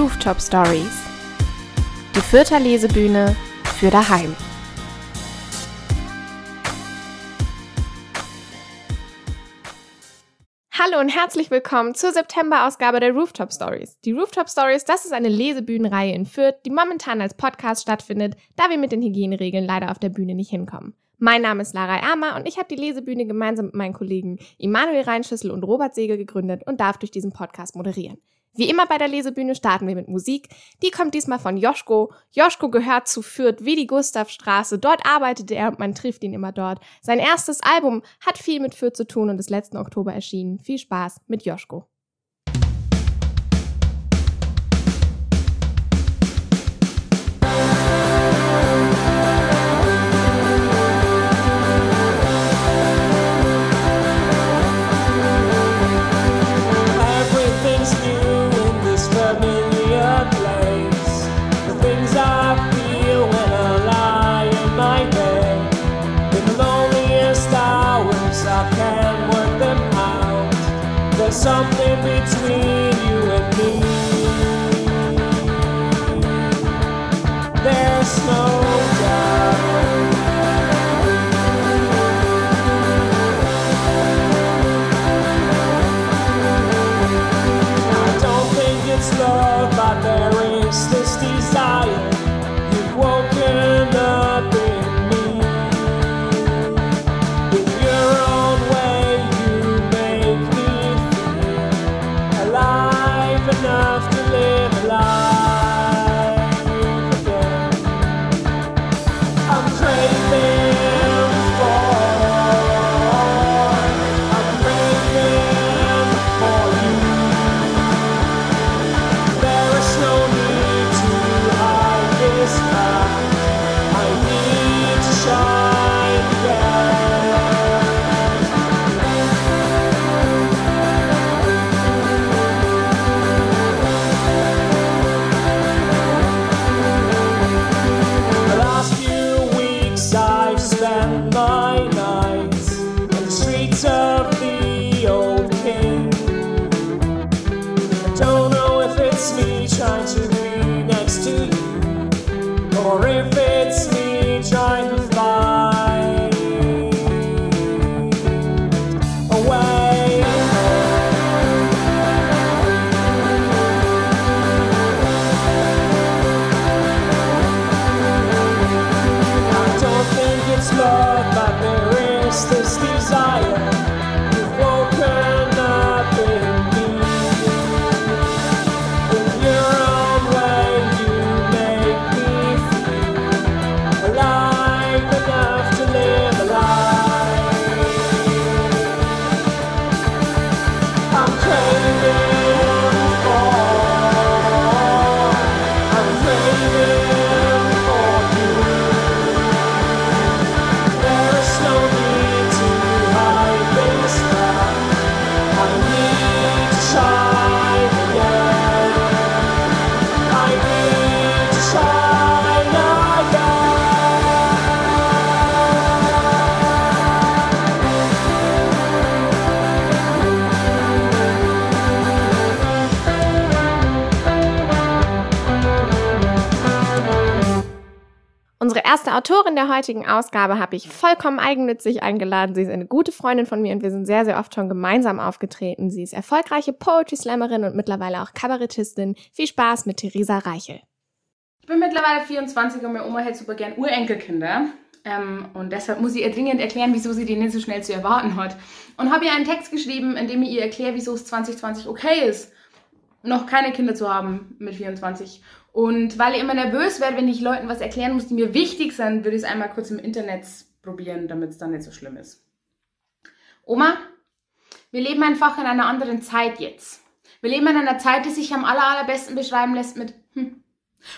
Rooftop Stories. Die Fürther Lesebühne für daheim. Hallo und herzlich willkommen zur September-Ausgabe der Rooftop Stories. Die Rooftop Stories, das ist eine Lesebühnenreihe in Fürth, die momentan als Podcast stattfindet, da wir mit den Hygieneregeln leider auf der Bühne nicht hinkommen. Mein Name ist Lara Ermer und ich habe die Lesebühne gemeinsam mit meinen Kollegen Immanuel Reinschüssel und Robert Segel gegründet und darf durch diesen Podcast moderieren. Wie immer bei der Lesebühne starten wir mit Musik. Die kommt diesmal von Joschko. Joschko gehört zu Fürth wie die Gustavstraße. Dort arbeitet er und man trifft ihn immer dort. Sein erstes Album hat viel mit Fürth zu tun und ist letzten Oktober erschienen. Viel Spaß mit Joschko. Unsere erste Autorin der heutigen Ausgabe habe ich vollkommen eigennützig eingeladen. Sie ist eine gute Freundin von mir und wir sind sehr, sehr oft schon gemeinsam aufgetreten. Sie ist erfolgreiche Poetry Slammerin und mittlerweile auch Kabarettistin. Viel Spaß mit Theresa Reichel. Ich bin mittlerweile 24 und meine Oma hätte super gern Urenkelkinder. Ähm, und deshalb muss ich ihr dringend erklären, wieso sie die nicht so schnell zu erwarten hat. Und habe ihr einen Text geschrieben, in dem ich ihr erkläre, wieso es 2020 okay ist, noch keine Kinder zu haben mit 24. Und weil ich immer nervös werde, wenn ich Leuten was erklären muss, die mir wichtig sind, würde ich es einmal kurz im Internet probieren, damit es dann nicht so schlimm ist. Oma, wir leben einfach in einer anderen Zeit jetzt. Wir leben in einer Zeit, die sich am aller, allerbesten beschreiben lässt mit hm.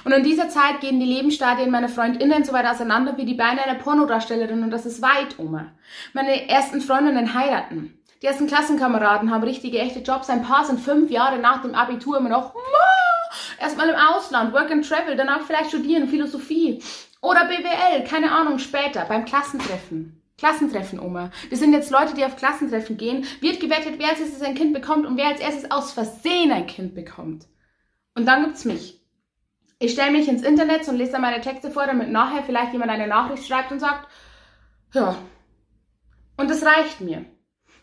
Und in dieser Zeit gehen die Lebensstadien meiner Freundinnen so weit auseinander wie die Beine einer Pornodarstellerin und das ist weit, Oma. Meine ersten Freundinnen heiraten. Die ersten Klassenkameraden haben richtige, echte Jobs. Ein paar sind fünf Jahre nach dem Abitur immer noch "Ma, erstmal im Ausland, Work and Travel, danach vielleicht studieren, Philosophie oder BWL, keine Ahnung, später beim Klassentreffen. Klassentreffen, Oma. Wir sind jetzt Leute, die auf Klassentreffen gehen. Wird gewettet, wer als erstes ein Kind bekommt und wer als erstes aus Versehen ein Kind bekommt. Und dann gibt's mich. Ich stelle mich ins Internet und lese dann meine Texte vor, damit nachher vielleicht jemand eine Nachricht schreibt und sagt, ja. Und das reicht mir.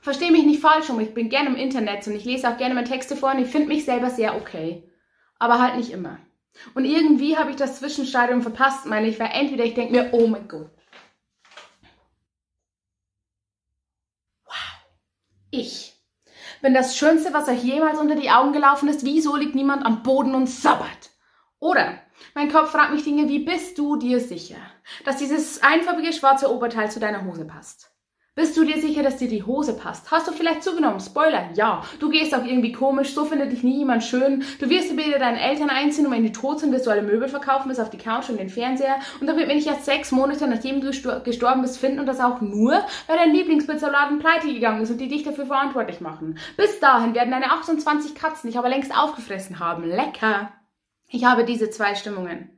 Verstehe mich nicht falsch um, ich bin gerne im Internet und ich lese auch gerne meine Texte vor und ich finde mich selber sehr okay. Aber halt nicht immer. Und irgendwie habe ich das Zwischenstadium verpasst, meine ich, weil entweder ich denke mir, oh mein Gott. Wow. Ich bin das Schönste, was euch jemals unter die Augen gelaufen ist. Wieso liegt niemand am Boden und sabbert? Oder mein Kopf fragt mich Dinge wie, bist du dir sicher, dass dieses einfarbige schwarze Oberteil zu deiner Hose passt? Bist du dir sicher, dass dir die Hose passt? Hast du vielleicht zugenommen? Spoiler, ja. Du gehst auch irgendwie komisch, so findet dich nie jemand schön. Du wirst wieder deinen Eltern einziehen und wenn die tot sind, wirst du alle Möbel verkaufen, bis auf die Couch und den Fernseher. Und dann wird mir nicht erst sechs Monate, nachdem du gestorben bist, finden und das auch nur, weil dein Lieblingspizzaladen pleite gegangen ist und die dich dafür verantwortlich machen. Bis dahin werden deine 28 Katzen dich aber längst aufgefressen haben. Lecker. Ich habe diese zwei Stimmungen.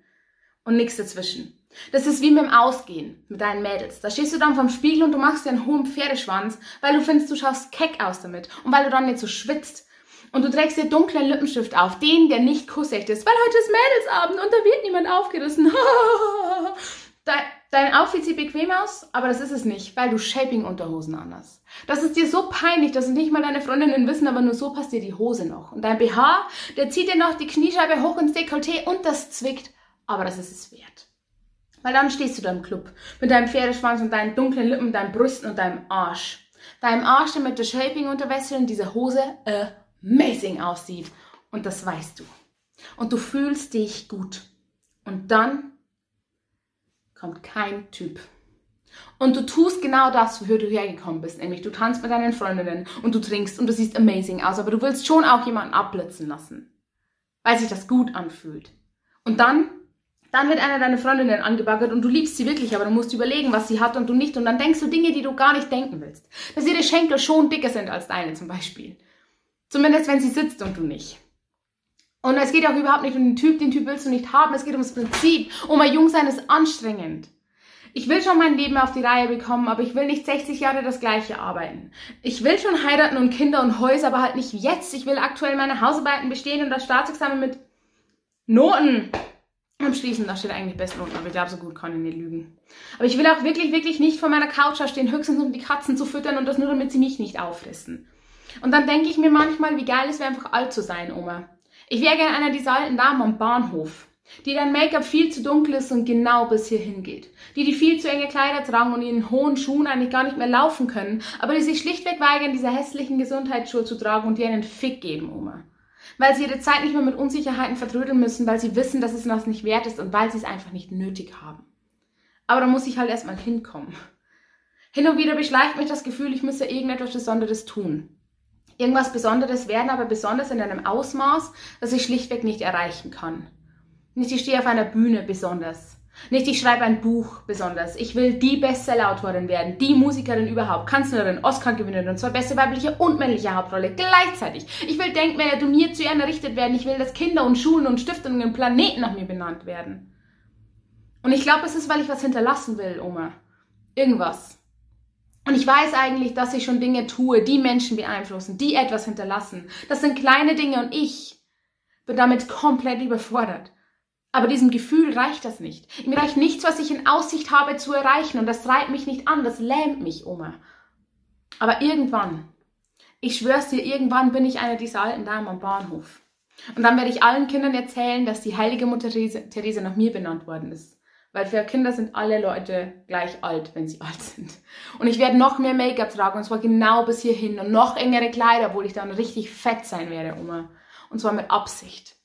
Und nichts dazwischen. Das ist wie mit dem Ausgehen mit deinen Mädels. Da stehst du dann vorm Spiegel und du machst dir einen hohen Pferdeschwanz, weil du findest, du schaust keck aus damit und weil du dann nicht so schwitzt. Und du trägst dir dunklen Lippenstift auf, den, der nicht kussecht ist, weil heute ist Mädelsabend und da wird niemand aufgerissen. Dein Outfit sieht bequem aus, aber das ist es nicht, weil du Shaping-Unterhosen anhast. Das ist dir so peinlich, dass nicht mal deine Freundinnen wissen, aber nur so passt dir die Hose noch. Und dein BH, der zieht dir noch die Kniescheibe hoch ins Dekolleté und das zwickt, aber das ist es wert. Weil dann stehst du da im Club mit deinem Pferdeschwanz und deinen dunklen Lippen, deinen Brüsten und deinem Arsch. Deinem Arsch, der mit der Shaping-Unterwäsche und dieser Hose amazing aussieht. Und das weißt du. Und du fühlst dich gut. Und dann kommt kein Typ. Und du tust genau das, wofür du hergekommen bist. Nämlich du tanzt mit deinen Freundinnen und du trinkst und du siehst amazing aus. Aber du willst schon auch jemanden abblitzen lassen. Weil sich das gut anfühlt. Und dann dann wird einer deiner Freundinnen angebaggert und du liebst sie wirklich, aber du musst überlegen, was sie hat und du nicht. Und dann denkst du Dinge, die du gar nicht denken willst. Dass ihre Schenkel schon dicker sind als deine zum Beispiel. Zumindest wenn sie sitzt und du nicht. Und es geht auch überhaupt nicht um den Typ, den Typ willst du nicht haben. Es geht ums Prinzip. Oh, mein Jungsein ist anstrengend. Ich will schon mein Leben auf die Reihe bekommen, aber ich will nicht 60 Jahre das gleiche arbeiten. Ich will schon heiraten und Kinder und Häuser, aber halt nicht jetzt. Ich will aktuell meine Hausarbeiten bestehen und das Staatsexamen mit Noten am Schließen, da steht eigentlich Bestnoten, aber ich glaube, so gut kann ich nicht lügen. Aber ich will auch wirklich, wirklich nicht vor meiner Couch stehen, höchstens um die Katzen zu füttern und das nur, damit sie mich nicht auffressen. Und dann denke ich mir manchmal, wie geil es wäre, einfach alt zu sein, Oma. Ich wäre gerne einer dieser alten Damen am Bahnhof, die dein Make-up viel zu dunkel ist und genau bis hierhin geht. Die die viel zu enge Kleider tragen und in hohen Schuhen eigentlich gar nicht mehr laufen können, aber die sich schlichtweg weigern, diese hässlichen Gesundheitsschuhe zu tragen und dir einen Fick geben, Oma weil sie ihre Zeit nicht mehr mit Unsicherheiten vertrödeln müssen, weil sie wissen, dass es das nicht wert ist und weil sie es einfach nicht nötig haben. Aber da muss ich halt erstmal hinkommen. Hin und wieder beschleicht mich das Gefühl, ich müsse irgendetwas Besonderes tun. Irgendwas Besonderes werden, aber besonders in einem Ausmaß, das ich schlichtweg nicht erreichen kann. Nicht ich stehe auf einer Bühne besonders. Nicht, ich schreibe ein Buch besonders. Ich will die Bestsellerautorin werden, die Musikerin überhaupt, Kanzlerin, Oscar-Gewinnerin und zwar beste weibliche und männliche Hauptrolle gleichzeitig. Ich will Denkmäler Turnier zu Ehren errichtet werden. Ich will, dass Kinder und Schulen und Stiftungen und Planeten nach mir benannt werden. Und ich glaube, es ist, weil ich was hinterlassen will, Oma. Irgendwas. Und ich weiß eigentlich, dass ich schon Dinge tue, die Menschen beeinflussen, die etwas hinterlassen. Das sind kleine Dinge und ich bin damit komplett überfordert. Aber diesem Gefühl reicht das nicht. Mir reicht nichts, was ich in Aussicht habe zu erreichen und das treibt mich nicht an, das lähmt mich, Oma. Aber irgendwann, ich schwör's dir, irgendwann bin ich eine dieser alten Damen am Bahnhof. Und dann werde ich allen Kindern erzählen, dass die heilige Mutter Therese, Therese nach mir benannt worden ist. Weil für Kinder sind alle Leute gleich alt, wenn sie alt sind. Und ich werde noch mehr Make-up tragen, und zwar genau bis hierhin. Und noch engere Kleider, obwohl ich dann richtig fett sein werde, Oma. Und zwar mit Absicht.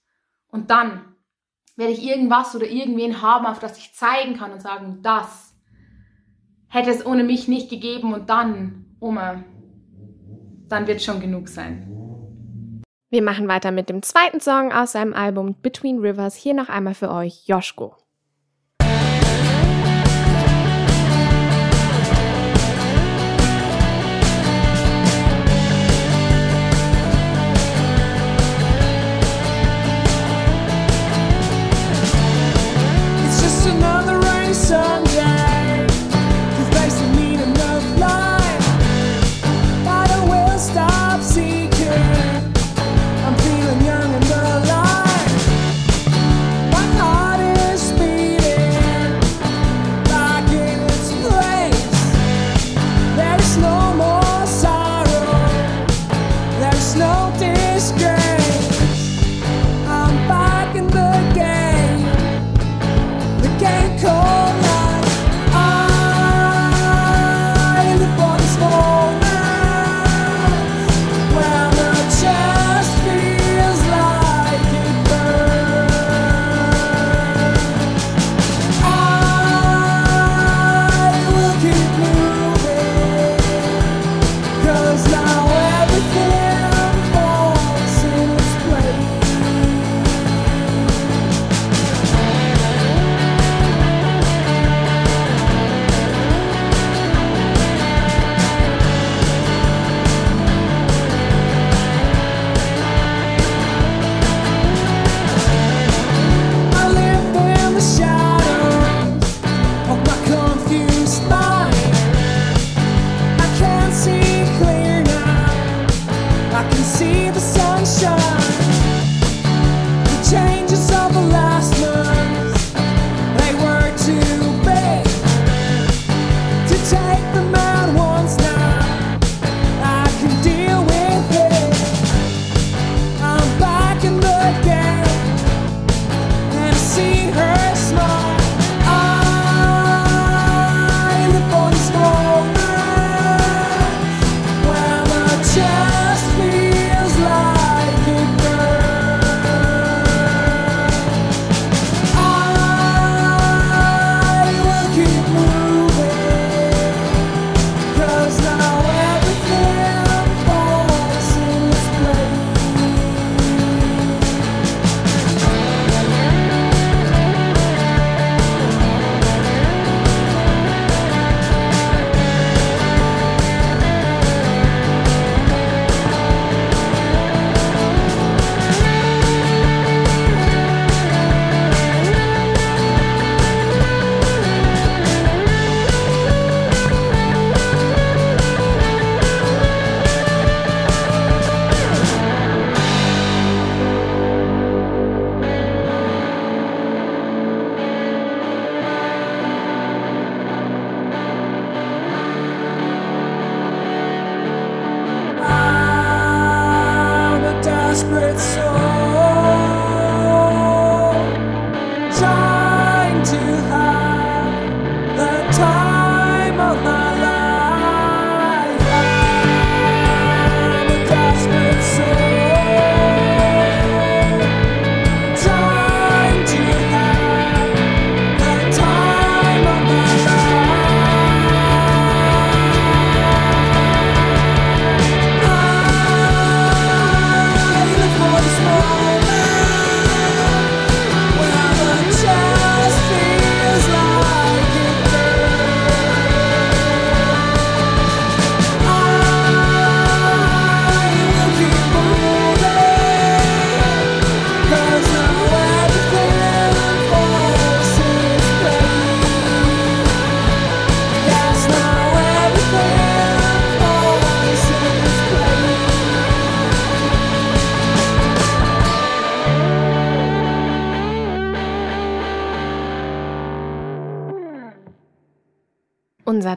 Und dann werde ich irgendwas oder irgendwen haben, auf das ich zeigen kann und sagen, das hätte es ohne mich nicht gegeben und dann, Oma, dann wird schon genug sein. Wir machen weiter mit dem zweiten Song aus seinem Album Between Rivers. Hier noch einmal für euch Joschko.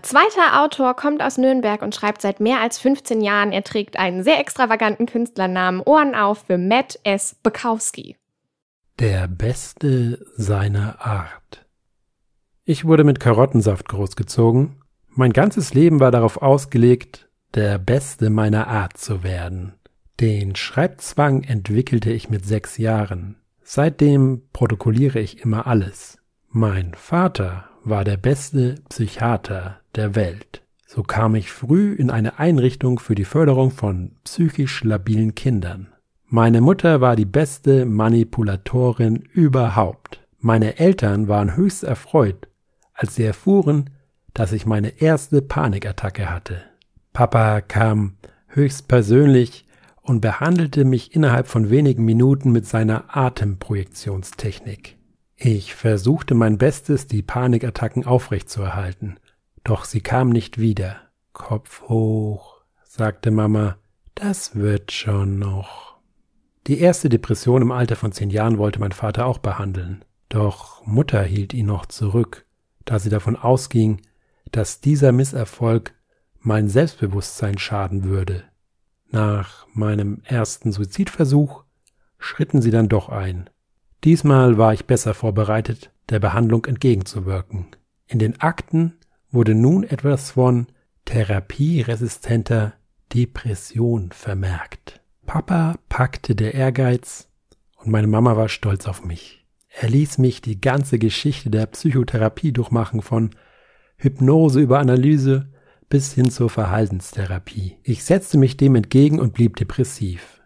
Zweiter Autor kommt aus Nürnberg und schreibt seit mehr als 15 Jahren. Er trägt einen sehr extravaganten Künstlernamen. Ohren auf für Matt S. Bukowski. Der Beste seiner Art. Ich wurde mit Karottensaft großgezogen. Mein ganzes Leben war darauf ausgelegt, der Beste meiner Art zu werden. Den Schreibzwang entwickelte ich mit sechs Jahren. Seitdem protokolliere ich immer alles. Mein Vater war der beste Psychiater der Welt. So kam ich früh in eine Einrichtung für die Förderung von psychisch labilen Kindern. Meine Mutter war die beste Manipulatorin überhaupt. Meine Eltern waren höchst erfreut, als sie erfuhren, dass ich meine erste Panikattacke hatte. Papa kam höchst persönlich und behandelte mich innerhalb von wenigen Minuten mit seiner Atemprojektionstechnik. Ich versuchte mein Bestes, die Panikattacken aufrechtzuerhalten, doch sie kam nicht wieder. Kopf hoch, sagte Mama, das wird schon noch. Die erste Depression im Alter von zehn Jahren wollte mein Vater auch behandeln, doch Mutter hielt ihn noch zurück, da sie davon ausging, dass dieser Misserfolg mein Selbstbewusstsein schaden würde. Nach meinem ersten Suizidversuch schritten sie dann doch ein. Diesmal war ich besser vorbereitet, der Behandlung entgegenzuwirken. In den Akten wurde nun etwas von therapieresistenter Depression vermerkt. Papa packte der Ehrgeiz und meine Mama war stolz auf mich. Er ließ mich die ganze Geschichte der Psychotherapie durchmachen von Hypnose über Analyse bis hin zur Verhaltenstherapie. Ich setzte mich dem entgegen und blieb depressiv.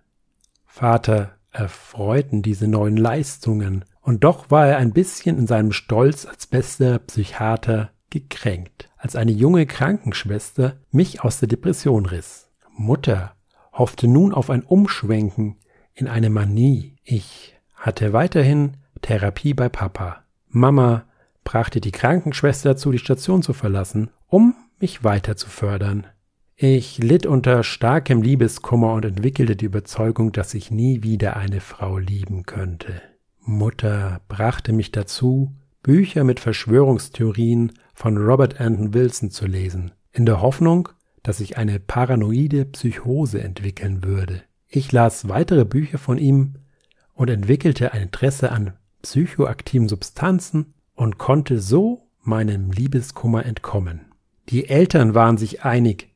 Vater erfreuten diese neuen Leistungen, und doch war er ein bisschen in seinem Stolz als bester Psychiater gekränkt, als eine junge Krankenschwester mich aus der Depression riss. Mutter hoffte nun auf ein Umschwenken in eine Manie. Ich hatte weiterhin Therapie bei Papa. Mama brachte die Krankenschwester dazu, die Station zu verlassen, um mich weiter zu fördern. Ich litt unter starkem Liebeskummer und entwickelte die Überzeugung, dass ich nie wieder eine Frau lieben könnte. Mutter brachte mich dazu, Bücher mit Verschwörungstheorien von Robert Anton Wilson zu lesen, in der Hoffnung, dass ich eine paranoide Psychose entwickeln würde. Ich las weitere Bücher von ihm und entwickelte ein Interesse an psychoaktiven Substanzen und konnte so meinem Liebeskummer entkommen. Die Eltern waren sich einig,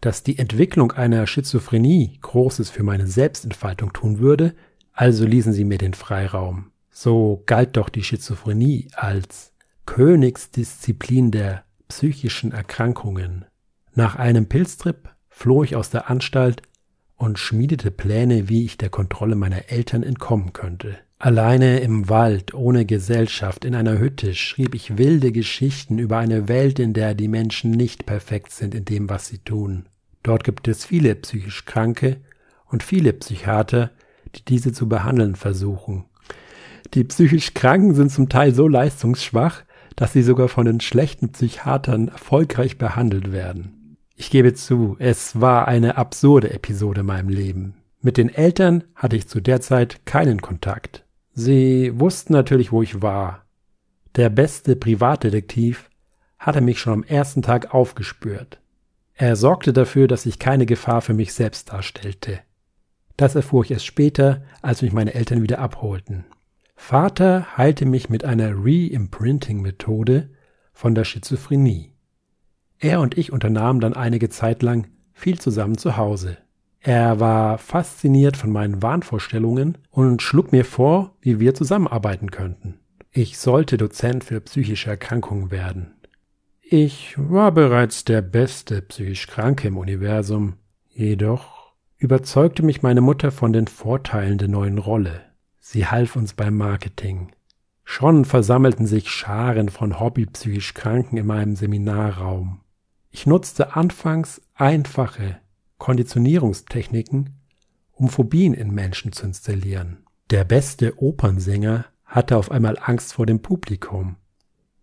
dass die Entwicklung einer Schizophrenie Großes für meine Selbstentfaltung tun würde, also ließen sie mir den Freiraum. So galt doch die Schizophrenie als Königsdisziplin der psychischen Erkrankungen. Nach einem Pilztrip floh ich aus der Anstalt und schmiedete Pläne, wie ich der Kontrolle meiner Eltern entkommen könnte. Alleine im Wald, ohne Gesellschaft, in einer Hütte, schrieb ich wilde Geschichten über eine Welt, in der die Menschen nicht perfekt sind in dem, was sie tun. Dort gibt es viele psychisch Kranke und viele Psychiater, die diese zu behandeln versuchen. Die psychisch Kranken sind zum Teil so leistungsschwach, dass sie sogar von den schlechten Psychiatern erfolgreich behandelt werden. Ich gebe zu, es war eine absurde Episode in meinem Leben. Mit den Eltern hatte ich zu der Zeit keinen Kontakt. Sie wussten natürlich, wo ich war. Der beste Privatdetektiv hatte mich schon am ersten Tag aufgespürt. Er sorgte dafür, dass ich keine Gefahr für mich selbst darstellte. Das erfuhr ich erst später, als mich meine Eltern wieder abholten. Vater heilte mich mit einer Re-Imprinting-Methode von der Schizophrenie. Er und ich unternahmen dann einige Zeit lang viel zusammen zu Hause. Er war fasziniert von meinen Wahnvorstellungen und schlug mir vor, wie wir zusammenarbeiten könnten. Ich sollte Dozent für psychische Erkrankungen werden. Ich war bereits der beste psychisch Kranke im Universum, jedoch überzeugte mich meine Mutter von den Vorteilen der neuen Rolle. Sie half uns beim Marketing. Schon versammelten sich Scharen von hobbypsychisch Kranken in meinem Seminarraum. Ich nutzte anfangs einfache, Konditionierungstechniken, um Phobien in Menschen zu installieren. Der beste Opernsänger hatte auf einmal Angst vor dem Publikum.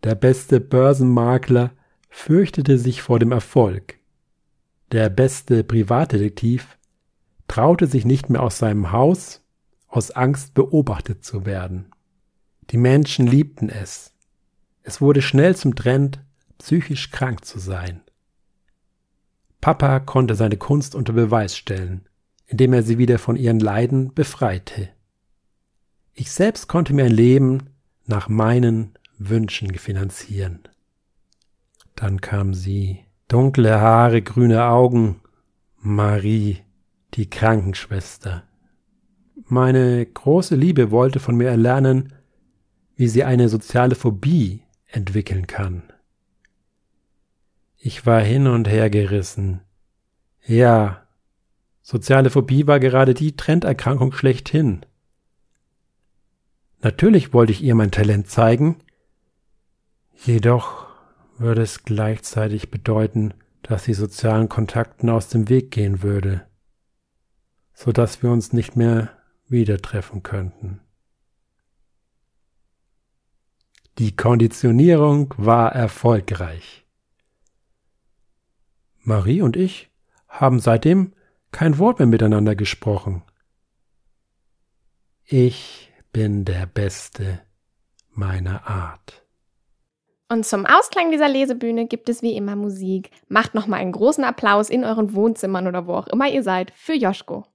Der beste Börsenmakler fürchtete sich vor dem Erfolg. Der beste Privatdetektiv traute sich nicht mehr aus seinem Haus, aus Angst beobachtet zu werden. Die Menschen liebten es. Es wurde schnell zum Trend, psychisch krank zu sein. Papa konnte seine Kunst unter Beweis stellen, indem er sie wieder von ihren Leiden befreite. Ich selbst konnte mir ein Leben nach meinen Wünschen finanzieren. Dann kam sie, dunkle Haare, grüne Augen, Marie, die Krankenschwester. Meine große Liebe wollte von mir erlernen, wie sie eine soziale Phobie entwickeln kann. Ich war hin und her gerissen. Ja, soziale Phobie war gerade die Trenderkrankung schlechthin. Natürlich wollte ich ihr mein Talent zeigen, jedoch würde es gleichzeitig bedeuten, dass sie sozialen Kontakten aus dem Weg gehen würde, so dass wir uns nicht mehr wieder treffen könnten. Die Konditionierung war erfolgreich. Marie und ich haben seitdem kein Wort mehr miteinander gesprochen. Ich bin der Beste meiner Art. Und zum Ausklang dieser Lesebühne gibt es wie immer Musik. Macht nochmal einen großen Applaus in euren Wohnzimmern oder wo auch immer ihr seid für Joschko.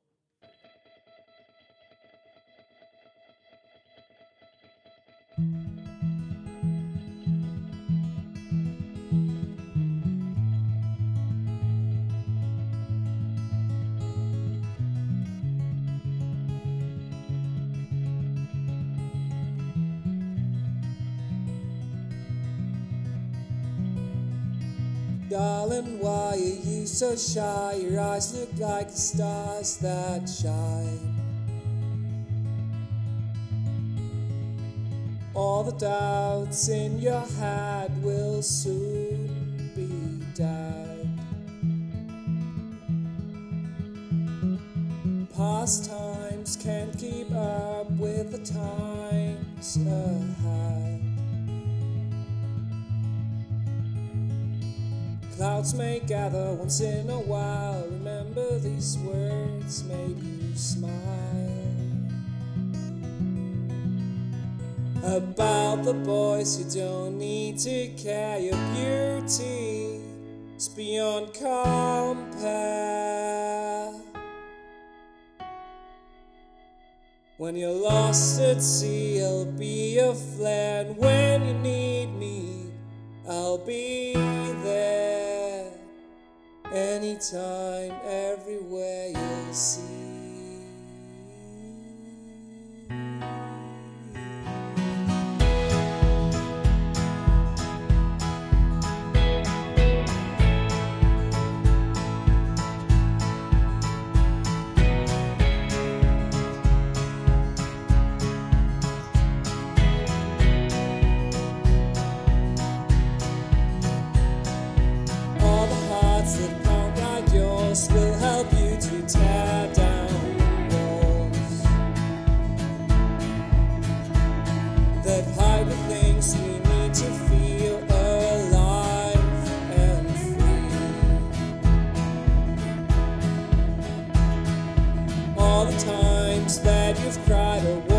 Darling, why are you so shy? Your eyes look like the stars that shine. All the doubts in your head will soon be dead. Past times can't keep up with the times ahead. Clouds may gather once in a while. Remember these words made you smile. About the boys you don't need to care. Your beauty is beyond compare. When you're lost at sea, I'll be your friend. When you need time everywhere you'll see. The times that you've cried, avoid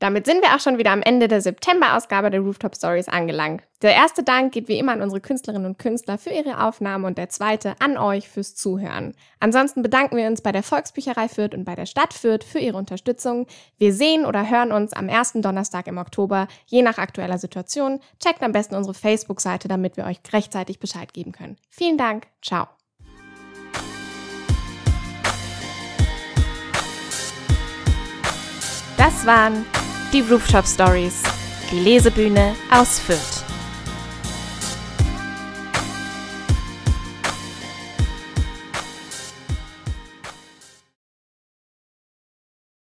Damit sind wir auch schon wieder am Ende der September-Ausgabe der Rooftop Stories angelangt. Der erste Dank geht wie immer an unsere Künstlerinnen und Künstler für ihre Aufnahmen und der zweite an euch fürs Zuhören. Ansonsten bedanken wir uns bei der Volksbücherei Fürth und bei der Stadt Fürth für ihre Unterstützung. Wir sehen oder hören uns am ersten Donnerstag im Oktober, je nach aktueller Situation. Checkt am besten unsere Facebook-Seite, damit wir euch rechtzeitig Bescheid geben können. Vielen Dank. Ciao. Das waren die Rooftop Stories, die Lesebühne aus Fürth.